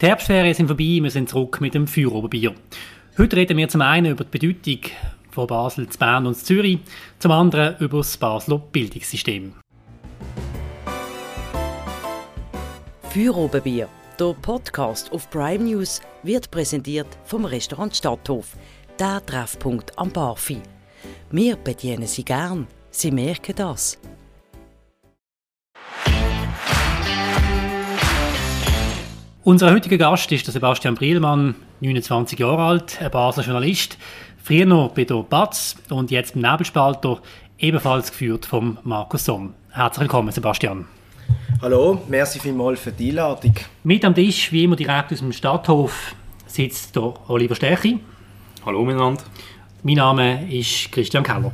Die Herbstferien sind vorbei, wir sind zurück mit dem Feueroberbier. Heute reden wir zum einen über die Bedeutung von Basel, zu Bern und zu Zürich, zum anderen über das Basler Bildungssystem. Feuerobenbier, der Podcast auf Prime News, wird präsentiert vom Restaurant Stadthof, der Treffpunkt am Barfi. Wir bedienen Sie gern, Sie merken das. Unser heutiger Gast ist der Sebastian Brielmann, 29 Jahre alt, ein Basler Journalist, früher noch bei der Batz und jetzt im Nebelspalter, ebenfalls geführt vom Markus Somm. Herzlich willkommen, Sebastian. Hallo, merci vielmals für die Einladung. Mit am Tisch, wie immer direkt aus dem Stadthof, sitzt der Oliver Stärchi. Hallo miteinander. Mein Name ist Christian Keller.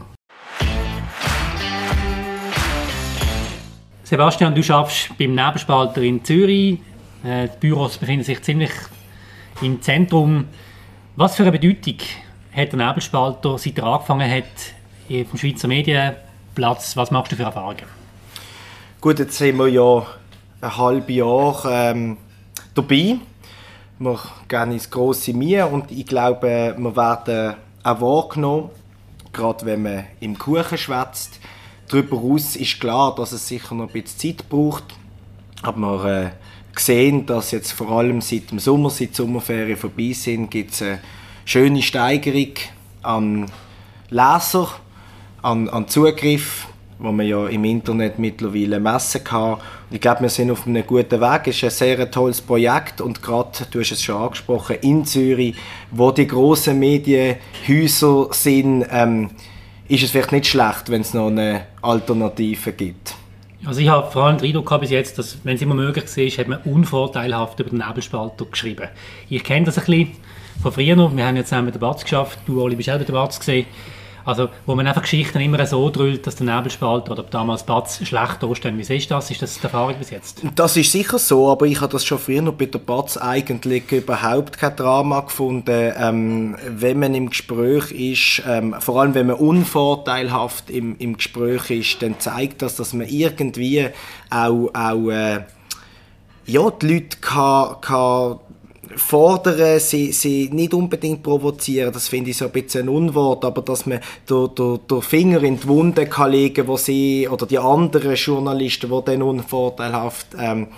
Sebastian, du arbeitest beim Nebelspalter in Zürich. Äh, die Büros befinden sich ziemlich im Zentrum. Was für eine Bedeutung hat der Nebelspalter, seit er angefangen hat, vom Schweizer Medienplatz? Was machst du für Erfahrungen? Gut, jetzt sind wir ja ein halbes Jahr ähm, dabei. Wir gehen ins grosse Mir und ich glaube, wir werden auch wahrgenommen, gerade wenn man im Kuchen schwätzt. Darüber hinaus ist klar, dass es sicher noch ein bisschen Zeit braucht, aber wir äh, gesehen, dass jetzt vor allem seit dem Sommer, seit die Sommerferien vorbei sind, gibt es eine schöne Steigerung an Leser, an, an Zugriff, wo man ja im Internet mittlerweile messen kann. Ich glaube, wir sind auf einem guten Weg. Es ist ein sehr tolles Projekt und gerade, du hast es schon angesprochen, in Zürich, wo die grossen Medienhäuser sind, ähm, ist es vielleicht nicht schlecht, wenn es noch eine Alternative gibt. Also ich habe vor allem den Eindruck bis jetzt, dass, wenn es immer möglich ist, hat man unvorteilhaft über den Nebelspalter geschrieben. Ich kenne das ein bisschen von früher noch. Wir haben jetzt zusammen den Batz geschafft. Du, Oli, bist auch bei der Batz gesehen. Also, wo man einfach Geschichten immer so drüllt, dass der Nebelspalter oder damals Batz schlecht dastehen. Wie du das? Ist das die Erfahrung bis jetzt? Das ist sicher so, aber ich habe das schon früher noch bei der Batz eigentlich überhaupt kein Drama gefunden. Ähm, wenn man im Gespräch ist, ähm, vor allem wenn man unvorteilhaft im, im Gespräch ist, dann zeigt das, dass man irgendwie auch, auch äh, ja, die Leute kann, kann fordern, sie, sie nicht unbedingt provozieren, das finde ich so ein bisschen ein Unwort, aber dass man den, den, den Finger in die Wunde kann legen wo sie, oder die anderen Journalisten, die dann unvorteilhaft ähm,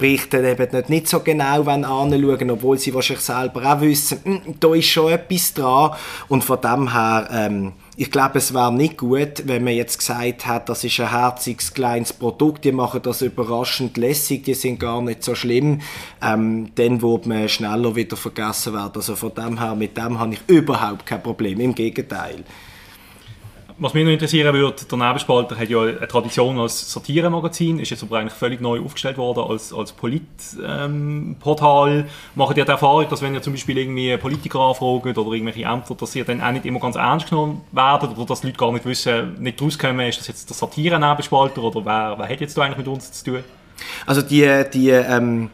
berichten, eben nicht so genau anschauen, obwohl sie wahrscheinlich selber auch wissen, hm, da ist schon etwas dran. Und von dem her ähm, ich glaube, es wäre nicht gut, wenn man jetzt gesagt hat, das ist ein herziges kleines Produkt, die machen das überraschend lässig, die sind gar nicht so schlimm, ähm, dann würde man schneller wieder vergessen werden. Also von dem her, mit dem habe ich überhaupt kein Problem, im Gegenteil. Was mich noch interessieren würde, der Nebenspalter hat ja eine Tradition als Satiremagazin, ist jetzt aber eigentlich völlig neu aufgestellt worden als, als Politportal. Ähm, Macht ihr die Erfahrung, dass wenn ihr zum Beispiel irgendwie Politiker anfragt oder irgendwelche Ämter, dass ihr dann auch nicht immer ganz ernst genommen werdet oder dass Leute gar nicht wissen, nicht rauskommen, ist das jetzt der Satire-Nebenspalter oder wer, wer hat jetzt da eigentlich mit uns zu tun? Also die, die ähm,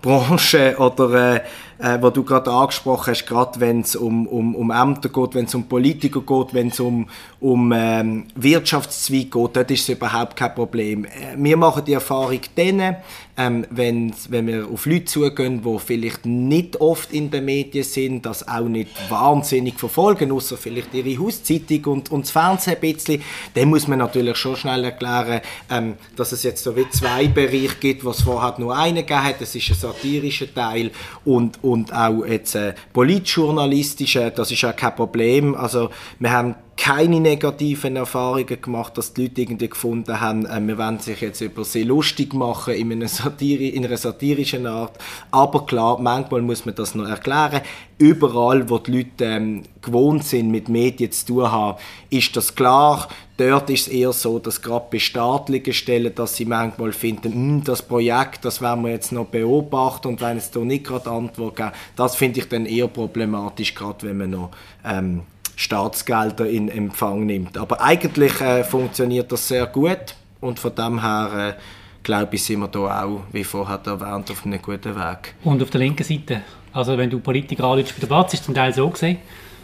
Branche oder äh, äh, wo du gerade angesprochen hast, gerade wenn es um, um, um Ämter geht, wenn es um Politiker geht, wenn es um, um ähm, Wirtschaftszweig geht, dort ist es überhaupt kein Problem. Äh, wir machen die Erfahrung dann, ähm, wenn, wenn wir auf Leute zugehen, die vielleicht nicht oft in den Medien sind, das auch nicht wahnsinnig verfolgen, außer vielleicht ihre Hauszeitung und, und das Fernsehen ein bisschen, dann muss man natürlich schon schnell erklären, ähm, dass es jetzt so wie zwei Bereiche gibt, was vorher nur einen gegeben hat, das ist ein satirischer Teil und, und auch jetzt äh, politjournalistische, das ist auch kein Problem. Also wir haben keine negativen Erfahrungen gemacht, dass die Leute irgendwie gefunden haben, äh, wir wollen sich jetzt über sie lustig machen in einer, Satire, in einer satirischen Art. Aber klar, manchmal muss man das noch erklären. Überall, wo die Leute ähm, gewohnt sind, mit Medien zu tun haben, ist das klar. Dort ist es eher so, dass gerade bei staatlichen Stellen, dass sie manchmal finden, hm, das Projekt, das werden wir jetzt noch beobachten und wenn es da nicht gerade Antwort gibt, das finde ich dann eher problematisch, gerade wenn man noch ähm, Staatsgelder in Empfang nimmt. Aber eigentlich äh, funktioniert das sehr gut und von dem her äh, glaube ich, sind wir da auch, wie vorher erwähnt, auf einem guten Weg. Und auf der linken Seite, also wenn du Politiker anrufst bei der Platz, ist zum Teil so gesehen,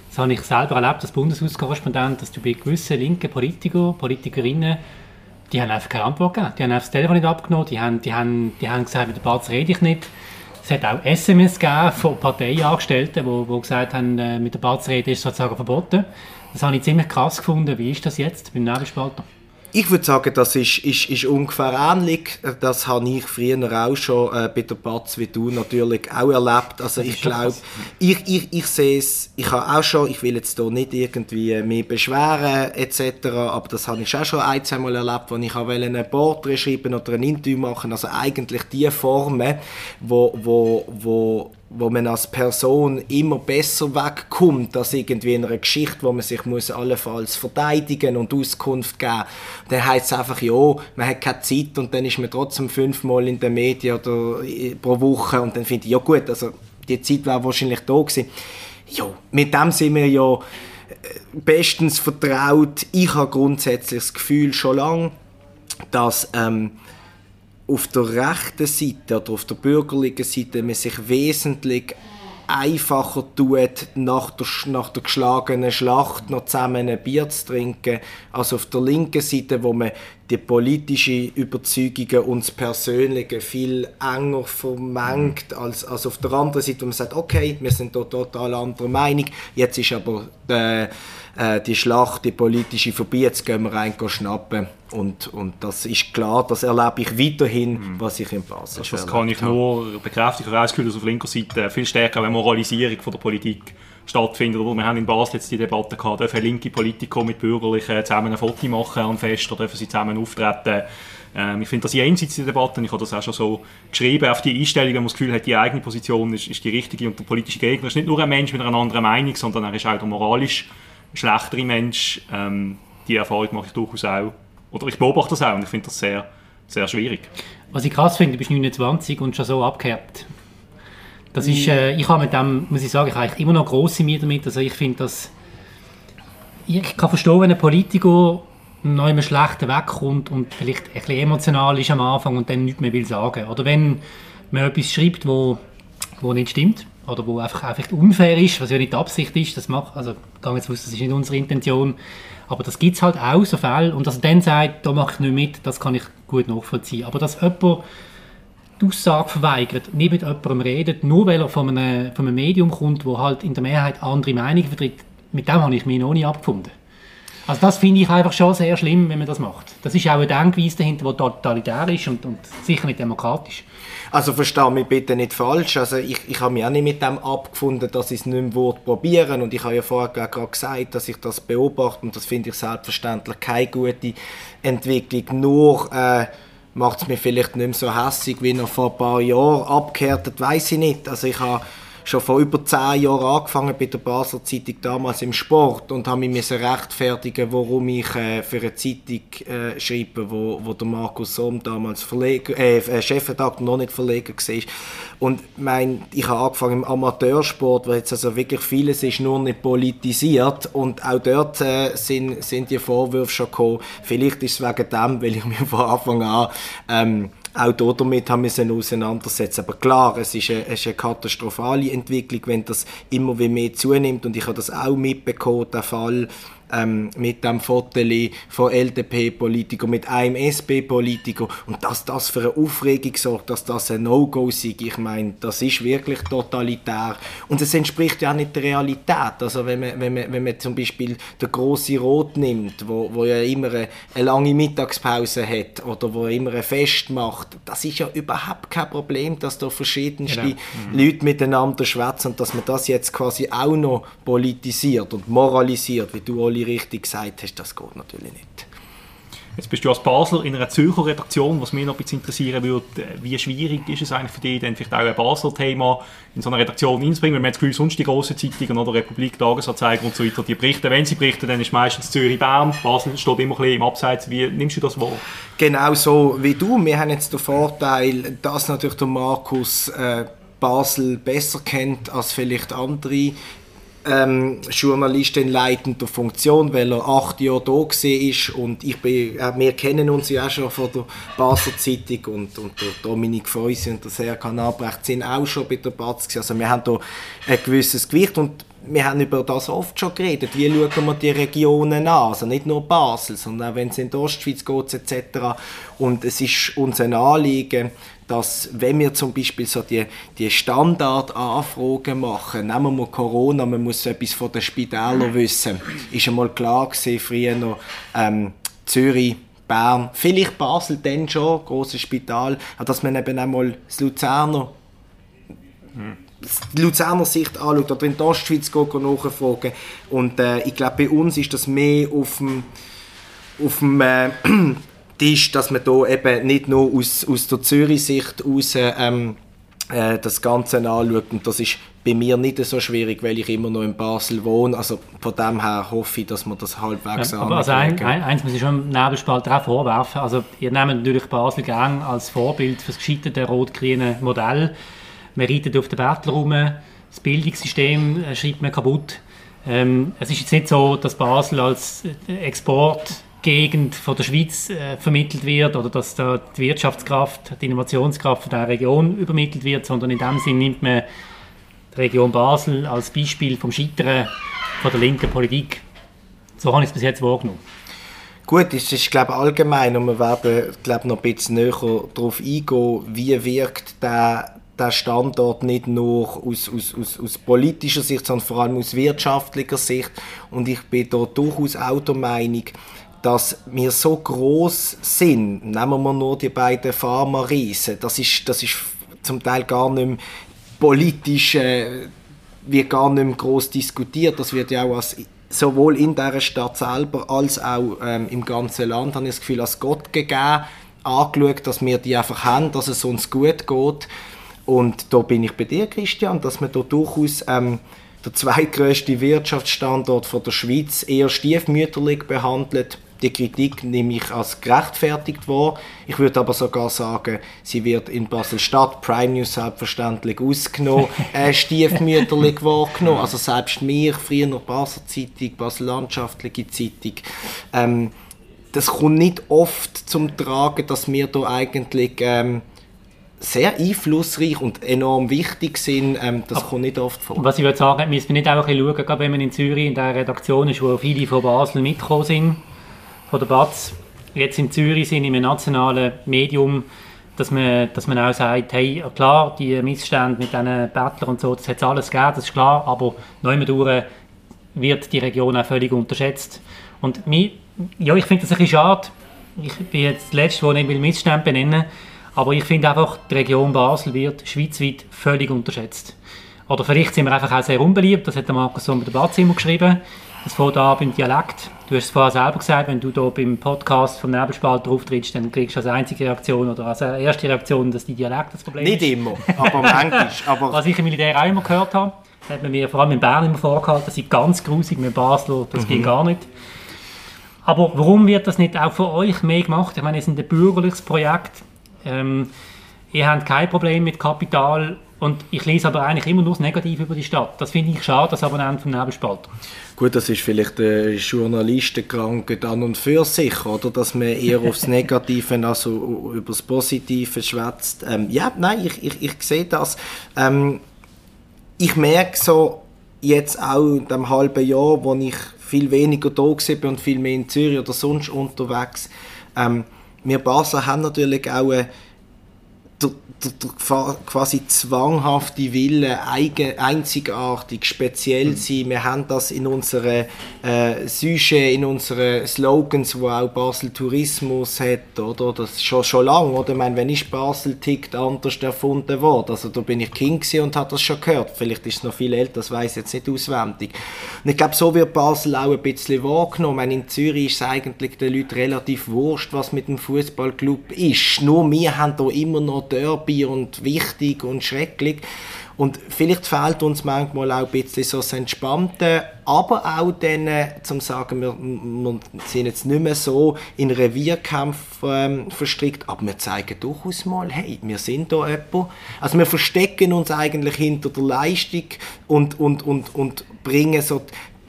das habe ich selber erlebt als Bundeshauskorrespondent, dass du bei gewissen linken Politikern, Politikerinnen, die haben einfach keine Antwort gegeben. Die haben einfach das Telefon nicht abgenommen, die haben, die haben, die haben gesagt, mit der Platz rede ich nicht. Es hat auch SMS gegeben von Parteiangestellten, die, die gesagt haben, äh, mit der Batzrede ist sozusagen verboten. Das habe ich ziemlich krass gefunden. Wie ist das jetzt beim Nebelspalter? Ich würde sagen, das ist, ist, ist ungefähr ähnlich. Das habe ich früher auch schon äh, bei der Batz wie du natürlich auch erlebt. Also ich glaube, ich, ich, ich sehe es, ich habe auch schon, ich will jetzt hier nicht irgendwie mehr beschweren etc., aber das habe ich auch schon ein, zwei Mal erlebt, wo ich ein Porträt schreiben oder ein Interview machen, also eigentlich die Formen, wo, wo, wo wo man als Person immer besser wegkommt als irgendwie in einer Geschichte, wo man sich muss allenfalls verteidigen und Auskunft geben. Dann heißt es einfach, ja, man hat keine Zeit und dann ist man trotzdem fünfmal in den Medien oder pro Woche und dann finde ich, ja gut, also die Zeit war wahrscheinlich da gewesen. Ja, mit dem sind wir ja äh, bestens vertraut. Ich habe grundsätzlich das Gefühl schon lange, dass ähm, auf der rechten Seite oder auf der bürgerlichen Seite man sich wesentlich einfacher tut, nach der, nach der geschlagenen Schlacht noch zusammen ein Bier zu trinken, als auf der linken Seite, wo man die politische Überzeugungen und das Persönliche viel enger vermengt, als, als auf der anderen Seite, wo man sagt, okay, wir sind da total anderer Meinung, jetzt ist aber der äh, die Schlacht, die politische vorbei, jetzt gehen wir rein schnappen. Und, und das ist klar, das erlebe ich weiterhin, mhm. was ich in Basel also Das kann ich habe. nur bekräftigen. Ich habe das Gefühl, dass auf linker Seite viel stärker eine Moralisierung von der Politik stattfindet. wir haben in Basel jetzt die Debatte gehabt, dürfen linke Politiker mit Bürgerlichen zusammen ein Foto machen am Fest oder dürfen sie zusammen auftreten. Ähm, ich finde das jenseits der Debatte, ich habe das auch schon so geschrieben, auf die Einstellung, wenn man das Gefühl hat, die eigene Position ist, ist die richtige und der politische Gegner ist nicht nur ein Mensch mit einer anderen Meinung, sondern er ist auch der moralisch schlechtere Mensch. Ähm, die Erfahrung mache ich durchaus auch. Oder ich beobachte das auch und ich finde das sehr, sehr schwierig. Was ich krass finde, du bist 29 und schon so abgehärtet. Das ist, mhm. äh, ich habe mit dem, muss ich sagen, ich habe immer noch große Mühe damit. Also ich finde das, ich kann verstehen, wenn ein Politiker noch immer schlechter wegkommt und vielleicht ein bisschen emotional ist am Anfang und dann nichts mehr will sagen. Oder wenn man etwas schreibt, wo, wo nicht stimmt oder wo einfach, einfach unfair ist, was ja nicht die Absicht ist, das macht, also gehe jetzt aus, das ist nicht unsere Intention, aber das gibt es halt auch, so Fälle, und dass er dann sagt, da mache ich nicht mit, das kann ich gut nachvollziehen. Aber dass jemand die Aussage verweigert, nicht mit jemandem redet, nur weil er von einem, von einem Medium kommt, wo halt in der Mehrheit andere Meinungen vertritt, mit dem habe ich mich noch nie abgefunden. Also das finde ich einfach schon sehr schlimm, wenn man das macht. Das ist auch eine Denkweise dahinter, die totalitär ist und, und sicher nicht demokratisch. Also verstehe mich bitte nicht falsch. Also ich, ich habe mich auch nicht mit dem abgefunden, dass ich es nicht mehr probieren Und ich habe ja vorher gerade gesagt, dass ich das beobachte und das finde ich selbstverständlich keine gute Entwicklung. Nur äh, macht es mich vielleicht nicht mehr so hässlich wie noch vor ein paar Jahren. Abgehärtet weiß ich nicht. Also ich habe schon vor über zehn Jahren angefangen bei der Basler Zeitung damals im Sport und habe mich rechtfertigen warum ich äh, für eine Zeitung äh, schreibe, wo, wo der Markus Somm damals Verleger, äh, äh Chefredakteur noch nicht Verleger war. Und mein, ich habe angefangen im Amateursport, weil jetzt also wirklich vieles ist nur nicht politisiert und auch dort äh, sind, sind die Vorwürfe schon gekommen. Vielleicht ist es wegen dem, weil ich mich von Anfang an ähm, auch damit haben wir uns auseinandersetzen. Aber klar, es ist, eine, es ist eine katastrophale Entwicklung, wenn das immer mehr zunimmt. Und ich habe das auch mitbekommen, der Fall ähm, mit dem Fotos von LDP-Politiker, mit einem SP-Politiker und dass das für eine Aufregung sorgt, dass das ein No-Go ist, ich meine, das ist wirklich totalitär und es entspricht ja auch nicht der Realität. Also wenn man, wenn man, wenn man zum Beispiel den grossen Rot nimmt, wo, wo ja immer eine, eine lange Mittagspause hat oder wo immer ein Fest macht, das ist ja überhaupt kein Problem, dass da verschiedenste genau. mhm. Leute miteinander schwätzen und dass man das jetzt quasi auch noch politisiert und moralisiert, wie du Oli völlig richtig gesagt hast, das geht natürlich nicht. Jetzt bist du als Basler in einer Zürcher Redaktion, was mich noch ein bisschen interessieren würde, wie schwierig ist es eigentlich für dich, dann vielleicht auch ein Basler-Thema in so eine Redaktion einzubringen, weil man hat das Gefühl, sonst die grossen Zeitungen oder Republik, Tagesanzeiger und so weiter, die berichten, wenn sie berichten, dann ist meistens Zürich-Bern, Basel steht immer ein bisschen im Abseits, wie nimmst du das wahr? Genau so wie du, wir haben jetzt den Vorteil, dass natürlich der Markus äh, Basel besser kennt als vielleicht andere ähm, Journalist in leitender Funktion, weil er acht Jahre da war und ich bin, äh, wir kennen uns ja auch schon von der Basler Zeitung und, und der Dominik Feusi und der Serkan Abrecht sind auch schon bei der Batz also wir haben da ein gewisses Gewicht und wir haben über das oft schon geredet, wie schauen wir die Regionen an, also nicht nur Basel, sondern auch wenn es in die Ostschweiz geht etc. Und es ist uns ein Anliegen, dass wenn wir zum Beispiel so die, die Standardanfragen machen, nehmen wir mal Corona, man muss etwas von den Spitälern wissen, ist einmal klar gewesen, früher noch ähm, Zürich, Bern, vielleicht Basel dann schon, großes Spital, aber dass man eben einmal das Luzerner die Luzerner Sicht anschaut oder in die Ostschweiz geht, nachfragen. Und äh, ich glaube, bei uns ist das mehr auf dem, auf dem äh, Tisch, dass man da eben nicht nur aus, aus der Zürich-Sicht aus ähm, äh, das Ganze anschaut. Und das ist bei mir nicht so schwierig, weil ich immer noch in Basel wohne. Also von dem her hoffe ich, dass man das halbwegs ja, aber also ein, ein, Eins muss ich schon im Nebelspalter auch vorwerfen. Also ihr nehmt natürlich Basel gerne als Vorbild für das gescheiterte rot-grüne Modell. Man reitet auf den Battle rum, das Bildungssystem äh, schreibt man kaputt. Ähm, es ist jetzt nicht so, dass Basel als äh, Exportgegend von der Schweiz äh, vermittelt wird oder dass da die Wirtschaftskraft, die Innovationskraft von der Region übermittelt wird, sondern in dem Sinn nimmt man die Region Basel als Beispiel vom Scheitern von der linken Politik. So habe ich es bis jetzt wahrgenommen. Gut, es ist glaube allgemein und wir werden glaube noch ein bisschen näher darauf eingehen, wie wirkt der der Standort nicht nur aus, aus, aus, aus politischer Sicht, sondern vor allem aus wirtschaftlicher Sicht. Und ich bin da durchaus auch der Meinung, dass wir so groß sind, nehmen wir nur die beiden Pharma-Riesen, das ist, das ist zum Teil gar nicht politisch, äh, wird gar nicht mehr diskutiert. Das wird ja auch als, sowohl in der Stadt selber als auch ähm, im ganzen Land, habe ich das Gefühl, als Gott gegeben, angeschaut, dass wir die einfach haben, dass es uns gut geht. Und da bin ich bei dir, Christian, dass man da durchaus ähm, der zweitgrößte Wirtschaftsstandort von der Schweiz eher stiefmütterlich behandelt. Die Kritik nehme ich als gerechtfertigt wahr. Ich würde aber sogar sagen, sie wird in Basel-Stadt, Prime News selbstverständlich ausgenommen, äh, stiefmütterlich wahrgenommen. Also selbst mir, früher noch Basel Zeitung, Basel Landschaftliche Zeitung, ähm, das kommt nicht oft zum Tragen, dass wir da eigentlich ähm, sehr einflussreich und enorm wichtig sind, ähm, das kommt nicht oft vor. Was ich würde sagen, müssen wir nicht einfach schauen, gerade wenn man in Zürich in der Redaktion ist, wo viele von Basel mitgekommen sind, von der BATS, jetzt in Zürich sind, im nationalen Medium, dass man, dass man auch sagt, hey, klar, die Missstände mit diesen Bettlern und so, das hat es alles gegeben, das ist klar, aber neu wird die Region auch völlig unterschätzt. Und mich, ja, ich finde das ein bisschen schade. Ich bin jetzt das Letzte, der nicht Missstände benennen will, aber ich finde einfach, die Region Basel wird schweizweit völlig unterschätzt. Oder vielleicht sind wir einfach auch sehr unbeliebt, das hat der Markus so mit der Badzimmer geschrieben. Es fängt an beim Dialekt. Du hast es vorher selber gesagt, wenn du hier beim Podcast vom Nebelspalter auftrittst, dann kriegst du als einzige Reaktion oder als erste Reaktion, dass die Dialekt das Problem Nicht ist. Nicht immer, aber manchmal. Aber Was ich im Militär auch immer gehört habe, hat man mir vor allem in Bern immer vorgehalten, das ist ganz grusig mit Basler, das mhm. geht gar nicht. Aber warum wird das nicht auch für euch mehr gemacht? Ich meine, es ist ein bürgerliches Projekt. Ähm, ihr habt kein Problem mit Kapital und ich lese aber eigentlich immer nur das Negative über die Stadt. Das finde ich schade als Abonnent vom Nebelspalter. Gut, das ist vielleicht der Journalistenkrankheit an und für sich, oder? Dass man eher aufs Negative, also über das Positive schwätzt. Ähm, ja, nein, ich, ich, ich sehe das. Ähm, ich merke so jetzt auch in dem halben Jahr, wo ich viel weniger da bin und viel mehr in Zürich oder sonst unterwegs, ähm, wir Basler haben natürlich auch eine der, der, der quasi zwanghafte Wille, eigen, einzigartig, speziell mhm. sein. Wir haben das in unseren äh, Sujet, in unseren Slogans, wo auch Basel Tourismus hat, oder? Das ist schon, schon lange, oder? Ich meine, wenn ich Basel tickt, anders erfunden worden. Also da bin ich Kind und habe das schon gehört. Vielleicht ist es noch viel älter, das weiß ich jetzt nicht auswendig. Und ich glaube, so wird Basel auch ein bisschen wahrgenommen. Meine, in Zürich ist es eigentlich den Leuten relativ wurscht, was mit dem Fußballclub ist. Nur wir haben da immer noch derby und wichtig und schrecklich. Und vielleicht fehlt uns manchmal auch ein bisschen so das Entspannte, aber auch dann, äh, zum sagen, wir, wir, sind jetzt nicht mehr so in Revierkämpf ähm, verstrickt, aber wir zeigen durchaus mal, hey, wir sind da jemand. Also wir verstecken uns eigentlich hinter der Leistung und, und, und, und bringen so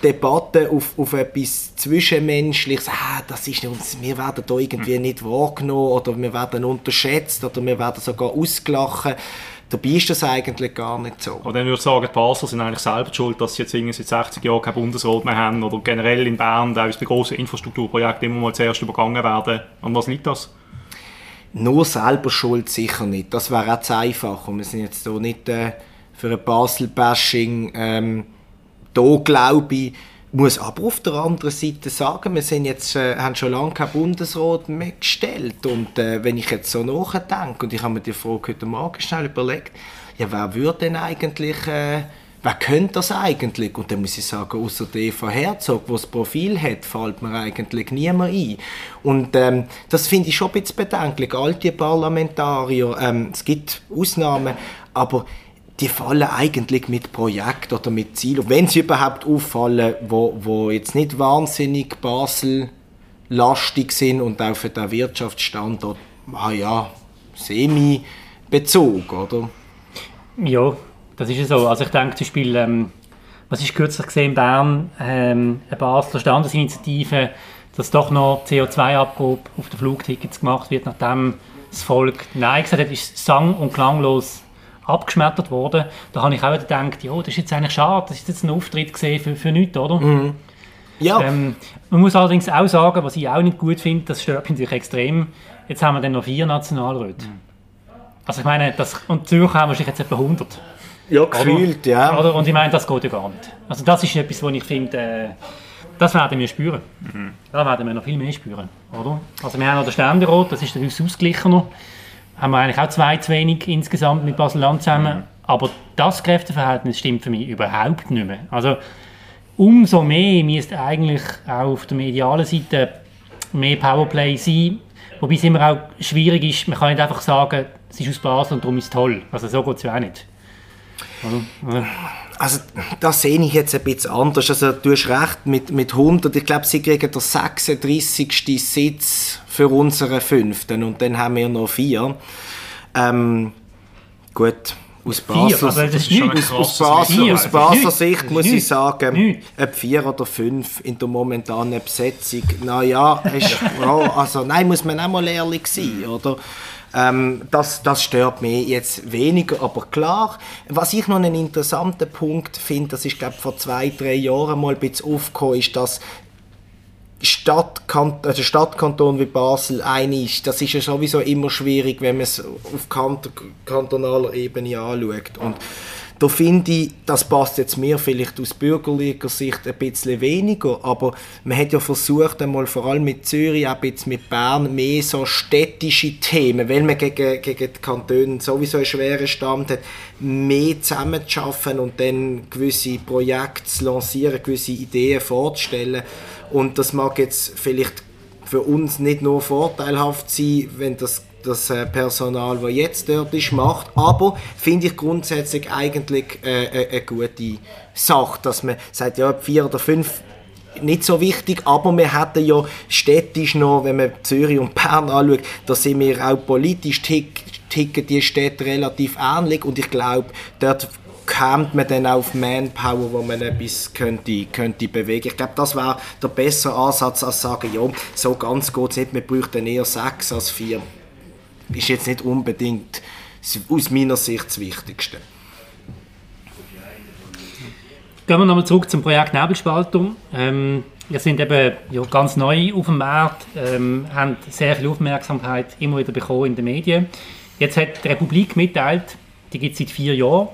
Debatte auf, auf etwas Zwischenmenschliches, ah, das ist uns, wir werden da irgendwie nicht wahrgenommen oder wir werden unterschätzt oder wir werden sogar ausgelachen. Dabei ist das eigentlich gar nicht so. Aber dann würde ich sagen, die Basler sind eigentlich selber schuld, dass sie jetzt irgendwie seit 60 Jahren kein Bundesrat mehr haben oder generell in Bern, da ist bei grossen Infrastrukturprojekten immer mal zuerst übergangen werden. An was liegt das? nur selber schuld sicher nicht. Das wäre auch zu einfach. Und wir sind jetzt hier nicht äh, für ein Basel-Bashing ähm, da, glaube ich, muss aber auf der anderen Seite sagen, wir sind jetzt, äh, haben schon lange keinen Bundesrat mehr gestellt und äh, wenn ich jetzt so nachdenke und ich habe mir die Frage heute Morgen schnell überlegt, ja, wer würde denn eigentlich, äh, wer könnte das eigentlich? Und dann muss ich sagen, außer der Eva Herzog, die das Profil hat, fällt mir eigentlich niemand ein. Und ähm, das finde ich schon ein bisschen bedenklich. All die Parlamentarier, ähm, es gibt Ausnahmen, aber die fallen eigentlich mit Projekt oder mit Ziel, wenn sie überhaupt auffallen, wo, wo jetzt nicht wahnsinnig Basel lastig sind und auch für den Wirtschaftsstandort, ah ja, semi-Bezug, oder? Ja, das ist ja so. Also ich denke zum Beispiel, ähm, was ist kürzlich gesehen in Bern, ähm, eine Basler Standesinitiative, dass doch noch CO2-Abgabe auf den Flugtickets gemacht wird, nachdem das Volk Nein gesagt hat, ist sang- und klanglos abgeschmettert worden. Da habe ich auch gedacht, ja, das ist jetzt eigentlich schade, das ist jetzt ein Auftritt gesehen für, für nichts, oder? Mhm. Ja. Ähm, man muss allerdings auch sagen, was ich auch nicht gut finde, das stört mich natürlich extrem, jetzt haben wir dann noch vier Nationalräte. Mhm. Also ich meine, das, und Zürich haben wahrscheinlich jetzt etwa 100. Ja, gefühlt, ja. Oder? Und ich meine, das geht ja gar nicht. Also das ist etwas, was ich finde, äh, das werden wir spüren. Mhm. Da werden wir noch viel mehr spüren, oder? Also wir haben noch den Ständerat, das ist dann ausgeglichener haben wir eigentlich auch zwei zu wenig insgesamt mit Basel-Land zusammen. Mhm. Aber das Kräfteverhältnis stimmt für mich überhaupt nicht mehr. Also umso mehr müsste eigentlich auch auf der medialen Seite mehr Powerplay sein. Wobei es immer auch schwierig ist, man kann nicht einfach sagen, es ist aus Basel und darum ist es toll. Also so geht es ja auch nicht. Also, also das sehe ich jetzt ein bisschen anders. Also du hast recht, mit, mit 100, ich glaube, sie kriegen den 36. Sitz für unsere fünften und dann haben wir noch vier. Ähm, gut, aus Basler, aus, aus Basler, aus Basler Sicht muss ich sagen, ob vier oder fünf in der momentanen Besetzung, naja, also nein, muss man auch mal ehrlich sein, oder? Ähm, das, das stört mich jetzt weniger, aber klar, was ich noch einen interessanten Punkt finde, das ist glaube vor zwei, drei Jahren mal ein bisschen aufgekommen, ist, dass Stadtkant also Stadtkanton wie Basel ein ist, das ist ja sowieso immer schwierig, wenn man es auf kant kantonaler Ebene anschaut. Und da finde ich, das passt jetzt mir vielleicht aus bürgerlicher Sicht ein bisschen weniger, aber man hat ja versucht, einmal vor allem mit Zürich, auch jetzt mit Bern, mehr so städtische Themen, weil man gegen, gegen die Kantone sowieso einen schweren Stand hat, mehr zusammenzuschaffen und dann gewisse Projekte zu lancieren, gewisse Ideen vorzustellen. Und das mag jetzt vielleicht für uns nicht nur vorteilhaft sein, wenn das das äh, Personal, das jetzt dort ist, macht. Aber finde ich grundsätzlich eigentlich äh, äh, eine gute Sache, dass man sagt, ja, vier oder fünf nicht so wichtig, aber wir hätten ja städtisch noch, wenn man Zürich und Bern anschaut, da sind wir auch politisch tick, ticken die Städte relativ ähnlich und ich glaube, dort kommt man dann auf Manpower, wo man etwas könnte, könnte bewegen. Ich glaube, das wäre der bessere Ansatz, als sagen, ja, so ganz geht es nicht, wir bräuchten eher sechs als vier ist jetzt nicht unbedingt aus meiner Sicht das Wichtigste. Gehen wir nochmal zurück zum Projekt Nebelspaltung. Ähm, wir sind eben ja, ganz neu auf dem Markt, ähm, haben sehr viel Aufmerksamkeit immer wieder bekommen in den Medien. Jetzt hat die Republik mitteilt, die gibt es seit vier Jahren.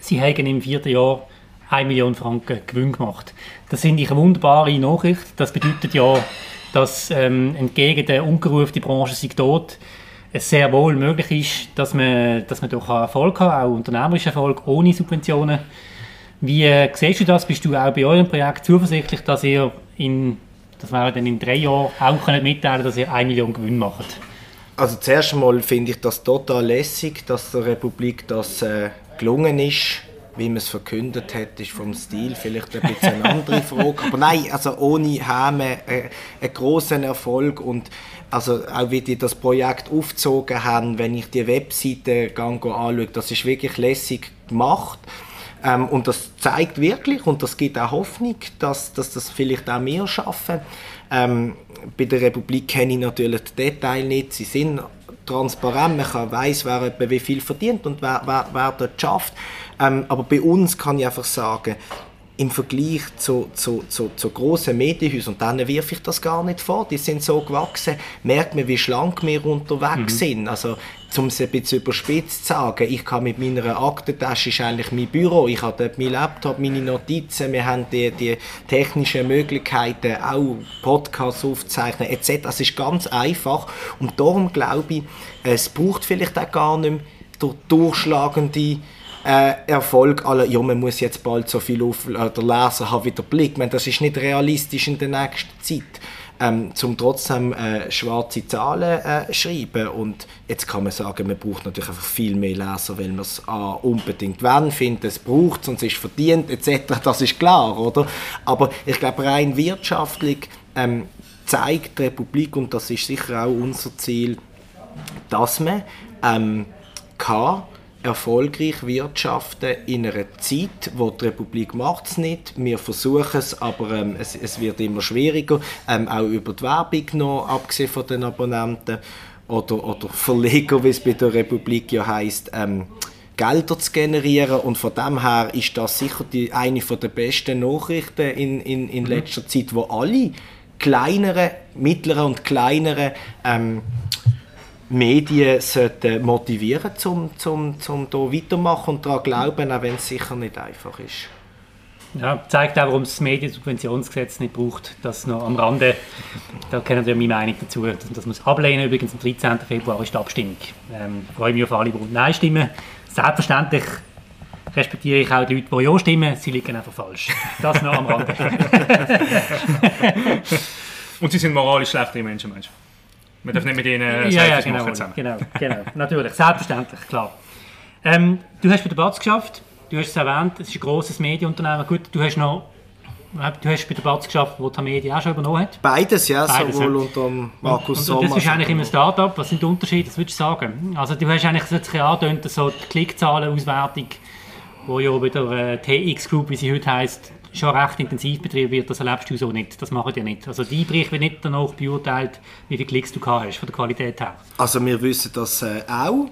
Sie haben im vierten Jahr 1 Million Franken Gewinn gemacht. Das finde eine wunderbare Nachricht. Das bedeutet ja, dass ähm, entgegen der Ungeruf, die Branche sei tot, es sehr wohl möglich ist, dass man, dass man durch Erfolg hat, auch unternehmerischen Erfolg, ohne Subventionen. Wie äh, siehst du das? Bist du auch bei eurem Projekt zuversichtlich, dass ihr in, das wäre dann in drei Jahren, auch könnt mitteilen dass ihr eine Million Gewinn macht? Also zuerst einmal finde ich das total lässig, dass der Republik das äh, gelungen ist wie man es verkündet hat, ist vom Stil vielleicht ein bisschen eine andere Frage. Aber nein, also ohne Häme äh, einen großen Erfolg und also auch wie die das Projekt aufgezogen haben, wenn ich die Webseite anschaue, das ist wirklich lässig gemacht. Ähm, und das zeigt wirklich, und das gibt auch Hoffnung, dass, dass das vielleicht auch mehr schaffen. Ähm, bei der Republik kenne ich natürlich die Details nicht. Sie sind transparent, man kann weiss, wer etwa wie viel verdient und wer, wer, wer dort schafft. Ähm, aber bei uns kann ich einfach sagen, im Vergleich zu, zu, zu, zu grossen Medienhäusern, und denen wirf ich das gar nicht vor, die sind so gewachsen, merkt man, wie schlank wir unterwegs mhm. sind. Also, um es ein bisschen überspitzt zu sagen, ich kann mit meiner Aktentasche, ist eigentlich mein Büro, ich habe dort meinen Laptop, meine Notizen, wir haben die, die technischen Möglichkeiten, auch Podcasts aufzeichnen etc. Das ist ganz einfach und darum glaube ich, es braucht vielleicht auch gar nicht mehr durchschlagende äh, Erfolg aller, ja, man muss jetzt bald so viel auf, äh, der Leser hat wieder Blick. meine, das ist nicht realistisch in der nächsten Zeit. Ähm, zum trotzdem äh, schwarze Zahlen äh, schreiben und jetzt kann man sagen, man braucht natürlich einfach viel mehr Leser, weil man es äh, unbedingt wenn findet, es braucht, sonst ist verdient etc. Das ist klar, oder? Aber ich glaube rein wirtschaftlich ähm, zeigt die Republik und das ist sicher auch unser Ziel, dass man ähm, kann erfolgreich wirtschaften in einer Zeit, wo die Republik macht es nicht. Wir versuchen es, aber ähm, es, es, wird immer schwieriger. Ähm, auch über die Werbung noch, abgesehen von den Abonnenten oder, oder Verleger, wie es bei der Republik ja heisst, ähm, Gelder zu generieren und von dem her ist das sicher die, eine der besten Nachrichten in, in, in mhm. letzter Zeit, wo alle kleineren, mittleren und kleineren ähm, Medien sollten motivieren, um zum, zum hier weitermachen und daran glauben, auch wenn es sicher nicht einfach ist. Ja, zeigt auch, warum es das Mediensubventionsgesetz nicht braucht. Das noch am Rande, da kennen wir meine Meinung dazu. Das, das muss ablehnen. Übrigens am 13. Februar ist die Abstimmung. Ähm, ich freue mich auf alle, die Nein stimmen. Selbstverständlich respektiere ich auch die Leute, die Ja stimmen. Sie liegen einfach falsch. Das noch am Rande. Und sie sind moralisch schlechtere Menschen, meinst du? Man darf nicht mit ihnen ja, ja, genau, machen zusammen. Genau, genau, natürlich, selbstverständlich, klar. Ähm, du hast bei der Batz geschafft, du hast es erwähnt, es ist ein grosses Medienunternehmen. Gut, du hast noch Du hast bei der Batz geschafft, wo die Media auch schon übernommen hat? Beides, ja, Beides, sowohl unter Markus und, und, Das ist eigentlich im Start-up. Was sind die Unterschiede, das würdest du sagen? Also du hast eigentlich jetzt angedeutet, so die Klickzahlenauswertung, die ja bei der äh, TX Group, wie sie heute heisst, schon recht intensiv betrieben wird, das erlebst du so nicht. Das machen die nicht. Also die Bericht wird nicht danach beurteilt, wie viele Klicks du hast, von der Qualität her. Also wir wissen das äh, auch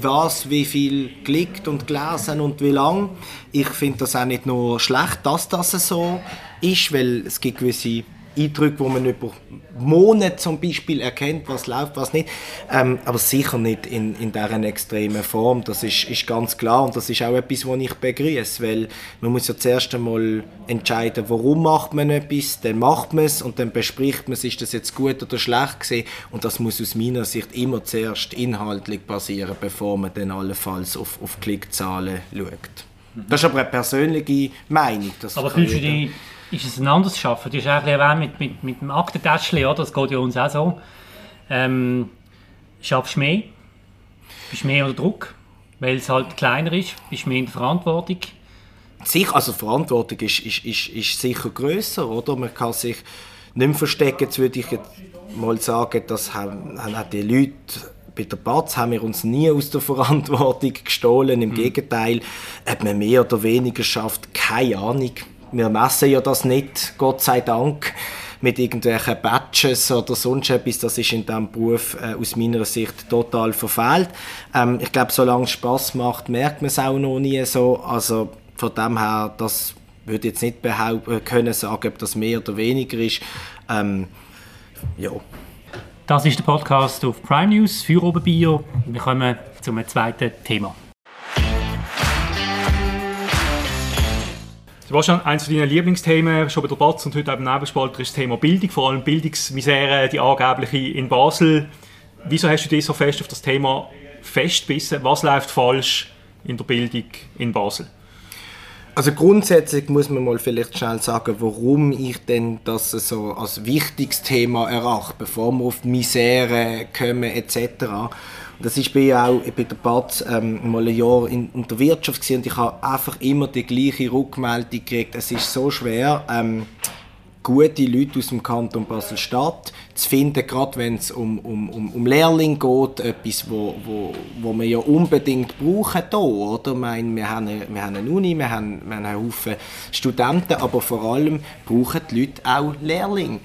was, wie viel geklickt und gelesen und wie lang. Ich finde das auch nicht nur schlecht, dass das so ist, weil es gibt gewisse Eindrücke, wo man über Monate zum Beispiel erkennt, was läuft, was nicht. Ähm, aber sicher nicht in, in dieser extremen Form. Das ist, ist ganz klar und das ist auch etwas, was ich begrüße, weil man muss ja zuerst einmal entscheiden, warum macht man etwas, dann macht man es und dann bespricht man es, ist das jetzt gut oder schlecht gewesen. und das muss aus meiner Sicht immer zuerst inhaltlich passieren, bevor man dann allenfalls auf, auf Klickzahlen schaut. Das ist aber eine persönliche Meinung. aber fühlst du dich ist es ein anderes Schaffen. Du hast eigentlich erwähnt mit, mit, mit dem Aktentäschchen, oder? das geht ja uns auch so. Ähm, schaffst mehr, bist mehr unter Druck, weil es halt kleiner ist, bist mehr in der Verantwortung. Sicher, also Verantwortung ist, ist, ist, ist sicher grösser, oder? Man kann sich nicht mehr verstecken, jetzt würde ich jetzt mal sagen, das haben, haben die Leute bei der Batz haben wir uns nie aus der Verantwortung gestohlen. Im mhm. Gegenteil, ob man mehr oder weniger schafft, keine Ahnung wir messen ja das nicht, Gott sei Dank, mit irgendwelchen Badges oder sonst etwas. Das ist in diesem Beruf äh, aus meiner Sicht total verfehlt. Ähm, ich glaube, solange es Spass macht, merkt man es auch noch nie so. Also von dem her, das würde ich jetzt nicht behaupten, können sagen, ob das mehr oder weniger ist. Ähm, ja. Das ist der Podcast auf Prime News für Oberbio. Wir kommen zum zweiten Thema. Sebastian, eines von deinen Lieblingsthemen schon bei der Batz und heute eben Nebelspalter ist das Thema Bildung, vor allem Bildungsmisere, die angebliche in Basel. Wieso hast du dich so fest auf das Thema festgebissen? Was läuft falsch in der Bildung in Basel? Also grundsätzlich muss man mal vielleicht schnell sagen, warum ich denn das so als wichtiges Thema erachte, bevor wir auf Misere kommen etc. Das ist bei auch bei der Batz ähm, mal ein Jahr in, in der Wirtschaft gewesen, und ich habe einfach immer die gleiche Rückmeldung gekriegt. Es ist so schwer, ähm, gute Leute aus dem Kanton Basel-Stadt zu finden, gerade wenn es um, um, um, um Lehrling geht, etwas, wo, wo, wo wir ja unbedingt brauchen hier, oder? Ich meine, wir haben, eine, wir haben eine Uni, wir haben, wir haben einen Haufen Studenten, aber vor allem brauchen die Leute auch Lehrlinge.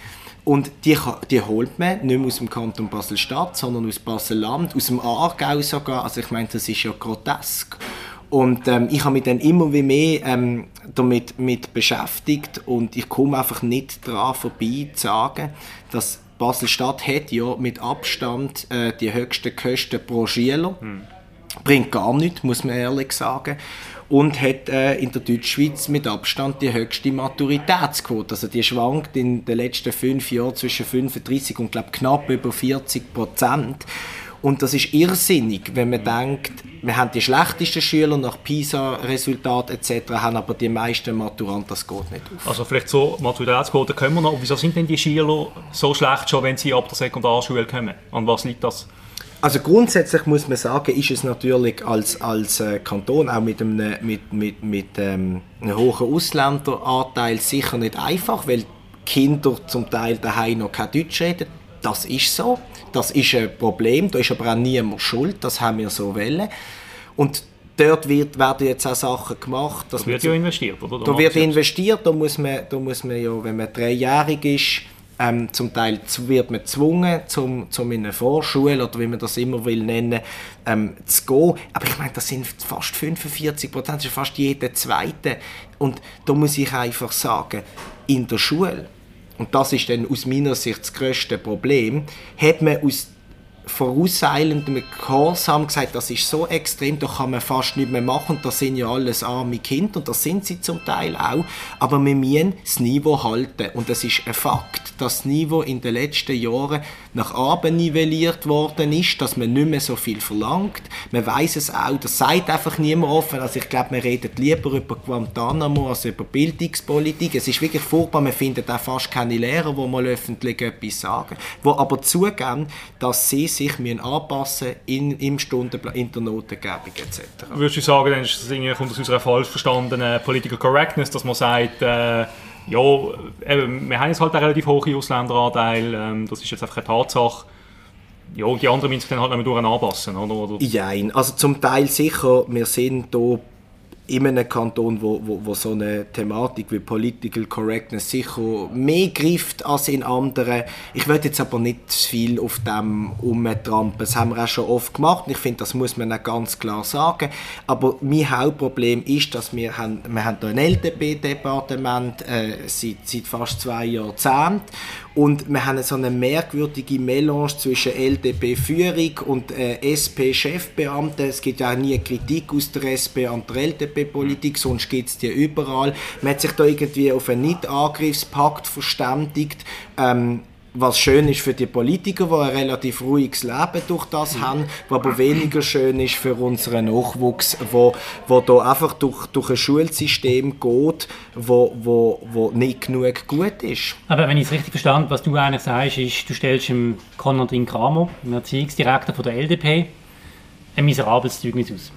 Und die, die holt man nicht mehr aus dem Kanton Basel-Stadt, sondern aus Basel-Land, aus dem Aargau sogar. Also ich meine, das ist ja grotesk. Und ähm, ich habe mich dann immer wie mehr ähm, damit mit beschäftigt und ich komme einfach nicht daran vorbei zu sagen, dass Basel-Stadt hat ja mit Abstand äh, die höchsten Kosten pro Schüler. Hm. Bringt gar nichts, muss man ehrlich sagen. Und hat äh, in der Deutschschweiz mit Abstand die höchste Maturitätsquote. Also die schwankt in den letzten fünf Jahren zwischen 35 und glaub, knapp über 40 Prozent. Und das ist irrsinnig, wenn man denkt, wir haben die schlechtesten Schüler nach PISA-Resultaten etc., haben aber die meisten Maturanten, das geht nicht auf. Also vielleicht so Maturitätsquoten können wir noch. Wieso sind denn die Schüler so schlecht schon, wenn sie ab der Sekundarschule kommen? An was liegt das? Also grundsätzlich muss man sagen, ist es natürlich als, als äh, Kanton auch mit einem, mit, mit, mit, ähm, einem hohen Ausländeranteil sicher nicht einfach, weil Kinder zum Teil daheim noch kein Deutsch reden. Das ist so. Das ist ein Problem, da ist aber auch niemand schuld, das haben wir so wollen. Und dort wird, werden jetzt auch Sachen gemacht. da wird ja investiert, oder? Da, da wird investiert, da muss, man, da muss man ja, wenn man dreijährig ist, ähm, zum Teil wird man gezwungen, zum, zum in eine Vorschule oder wie man das immer will nennen, ähm, zu gehen. Aber ich meine, das sind fast 45 Prozent, das ist fast jeder Zweite. Und da muss ich einfach sagen, in der Schule und das ist dann aus meiner Sicht das größte Problem, hat man aus vorauseilendem Gehorsam gesagt, das ist so extrem, da kann man fast nicht mehr machen, das sind ja alles arme Kinder und das sind sie zum Teil auch, aber wir müssen das Niveau halten. Und es ist ein Fakt, dass das Niveau in den letzten Jahren nach oben nivelliert worden ist, dass man nicht mehr so viel verlangt. Man weiß es auch, das sagt einfach niemand offen, also ich glaube, man redet lieber über Guantanamo als über Bildungspolitik. Es ist wirklich furchtbar, man findet auch fast keine Lehrer, die mal öffentlich etwas sagen, wo aber zugeben, dass sie sich müssen anpassen in, im Stundenplan, in der Notengebung etc. Würdest du sagen, dann ist das kommt aus unserer falsch verstandenen Political Correctness, dass man sagt, äh, ja, eben, wir haben jetzt halt einen relativ hohen Ausländeranteil, ähm, das ist jetzt einfach eine Tatsache. Ja, die anderen müssen sich dann halt noch durch anpassen, oder? Nein, also zum Teil sicher, wir sind hier in einem Kanton, wo, wo, wo so eine Thematik wie Political Correctness sicher mehr greift als in anderen. Ich will jetzt aber nicht zu viel auf dem umtrampen. Das haben wir auch schon oft gemacht. Ich finde, das muss man auch ganz klar sagen. Aber mein Hauptproblem ist, dass wir haben, wir haben hier ein LDP-Departement äh, seit, seit fast zwei Jahrzehnten und wir haben so eine merkwürdige Melange zwischen LDP-Führung und äh, SP-Chefbeamten. Es gibt ja auch nie Kritik aus der SP an der LDP-Politik, sonst gibt es die überall. Man hat sich da irgendwie auf einen Nicht-Angriffspakt verständigt. Ähm, was schön ist für die Politiker, die ein relativ ruhiges Leben durch das haben, was aber weniger schön ist für unseren Nachwuchs, wo, wo da einfach durch, durch ein Schulsystem geht, wo, wo, wo nicht genug gut ist. Aber wenn ich es richtig verstanden was du eigentlich sagst, ist, du stellst dem Konradin Kramer, dem Erziehungsdirektor von der LDP, ein miserables Zeugnis aus.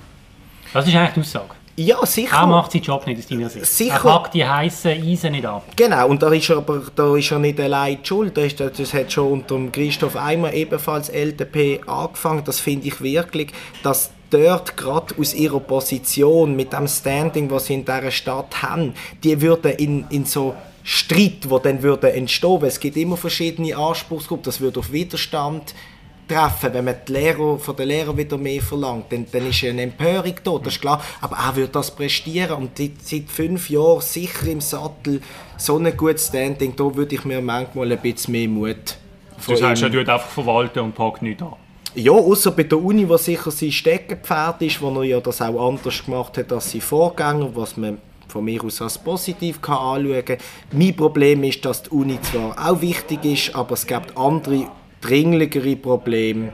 Das ist eigentlich die Aussage. Ja, sicher. Er macht seinen Job nicht aus deiner Sicht. Sicher. Er packt die heißen Eisen nicht ab. Genau, und da ist er aber da ist er nicht allein die schuld. Das, das hat schon unter Christoph Eimer ebenfalls LDP angefangen. Das finde ich wirklich, dass dort gerade aus ihrer Position, mit dem Standing, was sie in dieser Stadt haben, die würden in, in so Streit, wo dann würde entstehen, weil es gibt immer verschiedene Anspruchsgruppen, das würde auf Widerstand treffen, wenn man die Lehrer, von den Lehrern wieder mehr verlangt, dann, dann ist eine Empörung da, das ist klar. Aber er wird das prestieren und seit, seit fünf Jahren sicher im Sattel, so ein gutes Standing, da würde ich mir manchmal ein bisschen mehr Mut von Das heißt, er tut einfach verwalten und packt nichts an? Ja, außer bei der Uni, wo sicher sein Steckenpferd ist, wo er ja das auch anders gemacht hat als sein Vorgänger, was man von mir aus als positiv kann anschauen kann. Mein Problem ist, dass die Uni zwar auch wichtig ist, aber es gibt andere dringlichere Probleme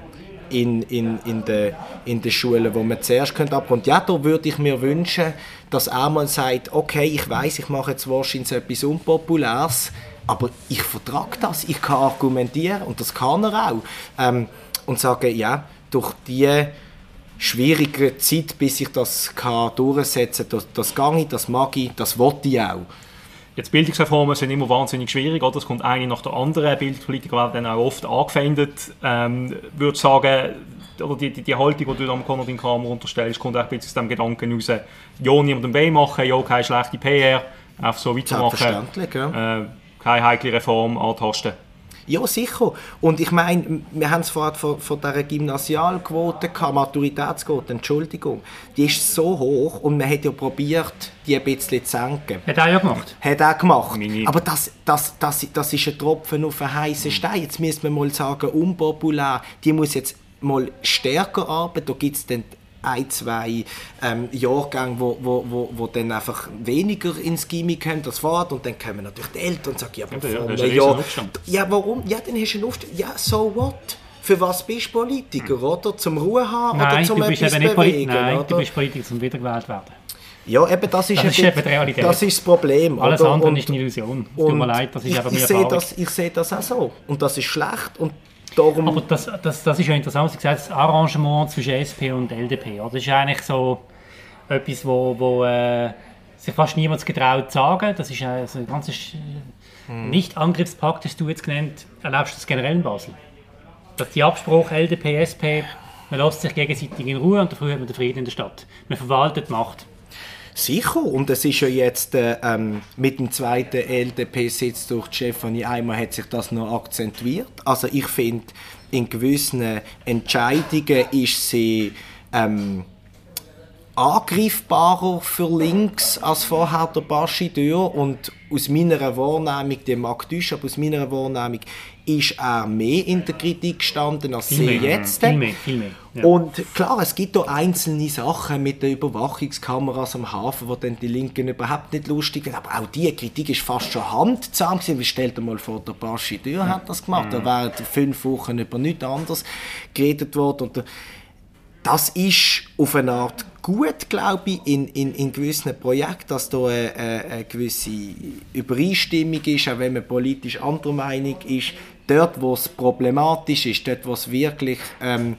in, in, in den in de Schulen, wo man zuerst könnte ab und ja, da würde ich mir wünschen, dass auch mal sagt, okay, ich weiß, ich mache jetzt wahrscheinlich etwas Unpopuläres, aber ich vertrage das, ich kann argumentieren und das kann er auch. Ähm, und sagen, ja, durch die schwierige Zeit, bis ich das kann durchsetzen kann, das, das gehe ich, das mag ich, das wollte ich auch. Jetzt Bildungsreformen sind immer wahnsinnig schwierig, oder? Es kommt eine nach der anderen. Bildungspolitiker werden dann auch oft angefeindet. Ähm, würde sagen, oder die, die, die Haltung, die du am Konradin Kramer unterstellst, kommt auch ein bisschen aus dem Gedanken raus, ja, niemandem weh machen, ja, keine schlechte PR, einfach so weitermachen. Selbstverständlich, ja. Äh, keine heikle Reform antasten. Ja, sicher. Und ich meine, wir haben es vorhin von, von dieser Gymnasialquote gehabt, Maturitätsquote, Entschuldigung. Die ist so hoch und man hat ja probiert, die ein bisschen zu senken. Hat er ja gemacht. Hat er gemacht. Meine- Aber das, das, das, das ist ein Tropfen auf einen heißen Stein. Jetzt müssen wir mal sagen, unpopulär, die muss jetzt mal stärker arbeiten. Da gibt es dann ein, zwei ähm, Jahrgänge, wo, wo, wo, wo dann einfach weniger ins Gimmick kommen, das Fahrt, und dann kommen natürlich die Eltern und sagen, ja, aber Ja, ja, Riesenaufstand. Ja, warum? Ja, dann hast du einen Aufstand. Ja, so what? Für was bist du Politiker, oder? Zum Ruhe haben oder Nein, zum du bist etwas eben nicht bewegen, Politiker. Nein, oder? du bist Politiker, um wiedergewählt werden. Ja, eben, das ist, Das ein ist eben die Realität. Das ist das Problem. Alles oder? andere Und- ist eine Illusion. Es tut mir leid, das ist ich, einfach ich sehe das, ich sehe das auch so. Und das ist schlecht. Und darum... Aber das, das, das ist ja interessant, was du gesagt hast, das Arrangement zwischen SP und LDP. oder? Das ist eigentlich so etwas, wo, wo äh, sich fast niemand getraut zu sagen. Das ist äh, so ein ganzes äh, Nicht-Angriffspakt, das du jetzt genannt erlebst du das generell in Basel? Dass die Abspruch LDP, SP, man lässt sich gegenseitig in Ruhe und dafür hat man den Frieden in der Stadt. Man verwaltet Macht. Sicher, und es ist ja jetzt äh, ähm, mit dem zweiten LDP-Sitz durch Stefanie Eimer hat sich das noch akzentuiert. Also ich finde, in gewissen Entscheidungen ist sie ähm, angreifbarer für links als vorher der Bastideur und aus meiner Wahrnehmung, der mag täuschen, aber aus meiner Wahrnehmung ist er mehr in der Kritik gestanden als sie jetzt. Viel mehr, viel mehr. Ja. Und klar, es gibt da einzelne Sachen mit den Überwachungskameras am Hafen, wo dann die Linken überhaupt nicht lustig sind. Aber auch diese Kritik ist fast schon handzahm gewesen. Wie stellt dir mal vor, der Baschi Dürr hat das gemacht. Da wären fünf Wochen über nichts anderes geredet worden. Und der- das ist auf eine Art gut, glaube ich, in, in, in gewissen Projekten, dass da eine, eine, eine gewisse Übereinstimmung ist, auch wenn man politisch anderer Meinung ist. Dort, wo es problematisch ist, dort, wo es wirklich ähm,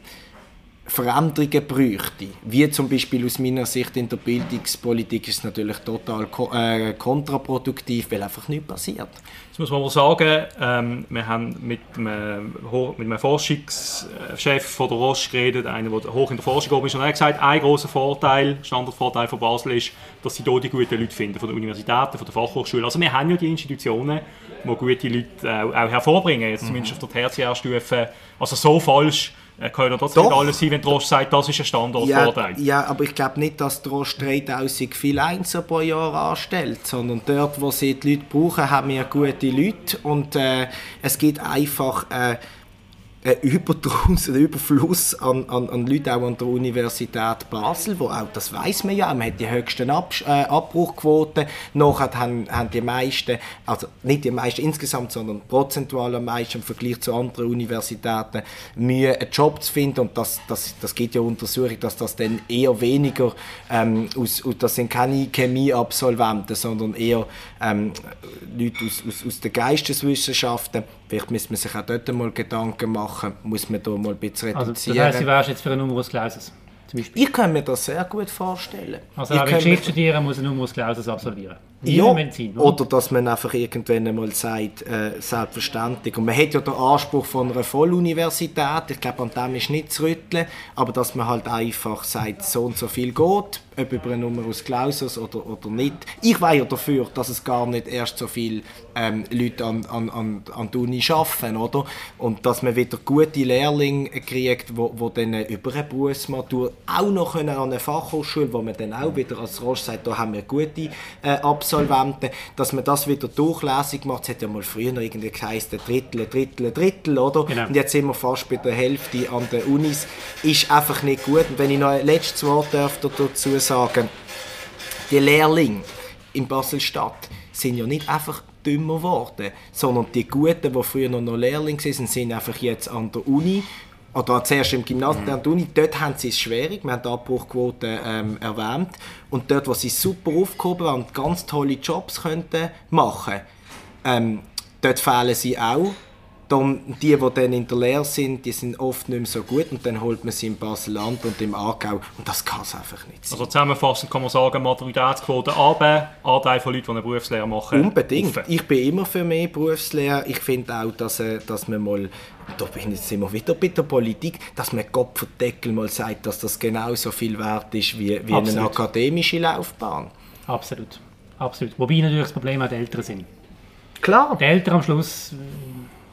Veränderungen bräuchte, wie zum Beispiel aus meiner Sicht in der Bildungspolitik, ist es natürlich total ko äh, kontraproduktiv, weil einfach nichts passiert. Jetzt muss man mal sagen, ähm, wir haben mit einem, mit einem Forschungschef von der Roche geredet, einer, der hoch in der Forschung oben ist, und er hat gesagt, ein großer Vorteil, Standardvorteil von Basel ist, dass sie hier die guten Leute finden, von den Universitäten, von der Fachhochschule. Also wir haben ja die Institutionen, die gute Leute auch, auch hervorbringen, jetzt zumindest auf der Tertiärstufe. Also so falsch äh, kann ja trotzdem Doch. nicht alles sein, wenn die Roche sagt, das ist ein Ja, Standardvorteil. ja, aber ich glaube nicht, dass Trost 3000 viele Einzel pro Jahr anstellt, sondern dort, wo sie die Leute brauchen, haben wir gute Leute und äh, es gibt einfach äh, einen Überdruss, einen Überfluss an, an, an Leuten auch an der Universität Basel, wo auch, das weiß man ja, man hat die höchsten Abs äh, Abbruchquoten, nachher haben, haben die meisten, also nicht die meisten insgesamt, sondern prozentual am meisten im Vergleich zu anderen Universitäten Mühe, einen Job zu finden. Und das, das, das gibt ja Untersuchungen, dass das dann eher weniger, ähm, aus, das sind keine Chemieabsolventen, sondern eher ähm, Leute aus, aus, aus den Geisteswissenschaften, vielleicht müsste man sich auch dort mal Gedanken machen, muss man da mal ein bisschen Also, das reduzieren. heisst, du wärst jetzt für einen Numerus Clausus. Ich kann mir das sehr gut vorstellen. Also, ich wer Geschichte studieren, muss einen Numerus Clausus absolvieren. Ja, oder? dass man einfach irgendwann einmal sagt, äh, selbstverständlich. Und man hat ja den Anspruch von einer Volluniversität, ich glaube, an dem ist nicht zu rütteln, aber dass man halt einfach sagt, so und so viel geht, ob über einen Numerus Clausus oder, oder nicht. Ich wäre ja dafür, dass es gar nicht erst so viele ähm, Leute an, an, an, an der Uni arbeiten, oder? Und dass man wieder gute Lehrlinge kriegt, wo, wo dann über eine Berufsmatur auch noch können an eine Fachhochschule, wo man dann auch wieder als Roche sagt, da haben wir gute äh, Absolventen, dass man das wieder durchlässig macht. Es hat ja mal früher irgendwie geheißen, Drittel, Drittel, Drittel, oder? Genau. Und jetzt sind wir fast bei der Hälfte an den Unis. Ist einfach nicht gut. Und wenn ich noch ein letztes Wort darf dazu sagen, die Lehrlinge in Basel-Stadt sind ja nicht einfach dümmer geworden, sondern die Guten, die früher noch Lehrlinge waren, sind einfach jetzt an der Uni oder zuerst im Gymnasium, dann an der Uni, dort haben sie es schwierig, wir haben die Abbruchquote ähm, erwähnt, und dort, wo sie super aufgehoben waren und ganz tolle Jobs könnten machen, ähm, dort fehlen sie auch. Dann, die, die dann in der Lehre sind, die sind oft nicht mehr so gut und dann holt man sie im Basel-Land und im Aargau und das kann es einfach nicht sein. Also zusammenfassend kann man sagen, Maturitätsquote runter, Anteil von Leuten, die eine Berufslehre machen. Unbedingt. rauf. Ich bin immer für mehr Berufslehre. Ich finde auch, dass, äh, dass man mal, da bin jetzt sind wir wieder bei der Politik, dass man Gott für Deckel mal sagt, dass das genauso viel wert ist wie, wie eine akademische Laufbahn. Absolut. Absolut. Wobei natürlich das Problem auch die Eltern sind. Klar. Die Eltern am Schluss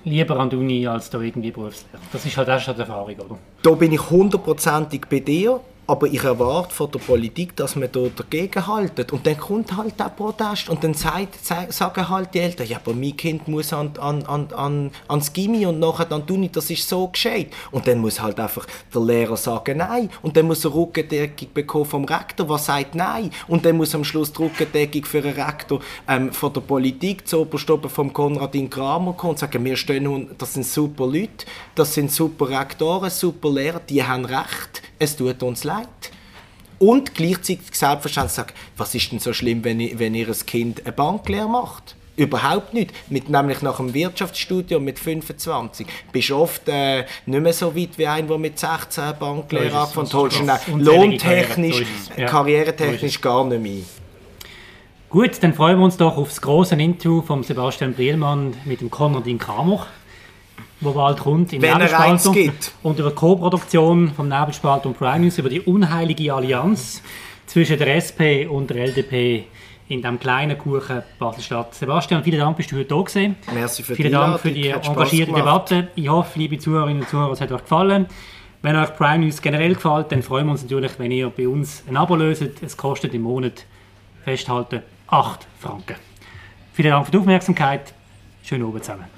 lieber an der Uni als da irgendwie Berufslehre. Das ist halt auch schon die Erfahrung, oder? Da bin ich hundertprozentig bei dir. Aber ich erwarte von der Politik, dass man da dagegen haltet. Und dann kommt halt der Protest und dann sagt, sagen halt die Eltern, ja, aber mein Kind muss an, an, an, an, ans Gimmi und nachher dann die Uni, das ist so gescheit. Und dann muss halt einfach der Lehrer sagen Nein. Und dann muss er Rückendeckung bekommen vom Rektor, der sagt Nein. Und dann muss am Schluss die Rückendeckung für einen Rektor ähm, von der Politik zu oben vom Konradin Kramer kommen und sagen, wir stehen, das sind super Leute, das sind super Rektoren, super Lehrer, die haben Recht, es tut uns leid. Und gleichzeitig selbstverständlich sagen, was ist denn so schlimm, wenn, ich, wenn ihr Kind eine Banklehre macht? Überhaupt nicht. Mit, nämlich nach dem Wirtschaftsstudium mit 25 bist du oft äh, nicht mehr so weit wie ein, der mit 16 Banklehre angefangen hat. Lohntechnisch, ja. karrieretechnisch gar nicht mehr. Gut, dann freuen wir uns doch auf das große Interview von Sebastian Brielmann mit dem Konradin Kramer wo bald kommt im Wenn Nebelspalter gibt. und über Co-Produktion vom Nebelspalter und Prime News über die unheilige Allianz zwischen der SP und der LDP in diesem kleinen Kuchen Baselstadt. Sebastian, vielen Dank, bist du heute da gewesen. Merci für Vielen Dank für die engagierte Debatte. Ich hoffe, liebe Zuhörerinnen und Zuhörer, es hat euch gefallen. Wenn euch Prime News generell gefällt, dann freuen wir uns natürlich, wenn ihr bei uns ein Abo löst. Es kostet im Monat, festhalten, 8 Franken. Vielen Dank für die Aufmerksamkeit. Schönen Abend zusammen.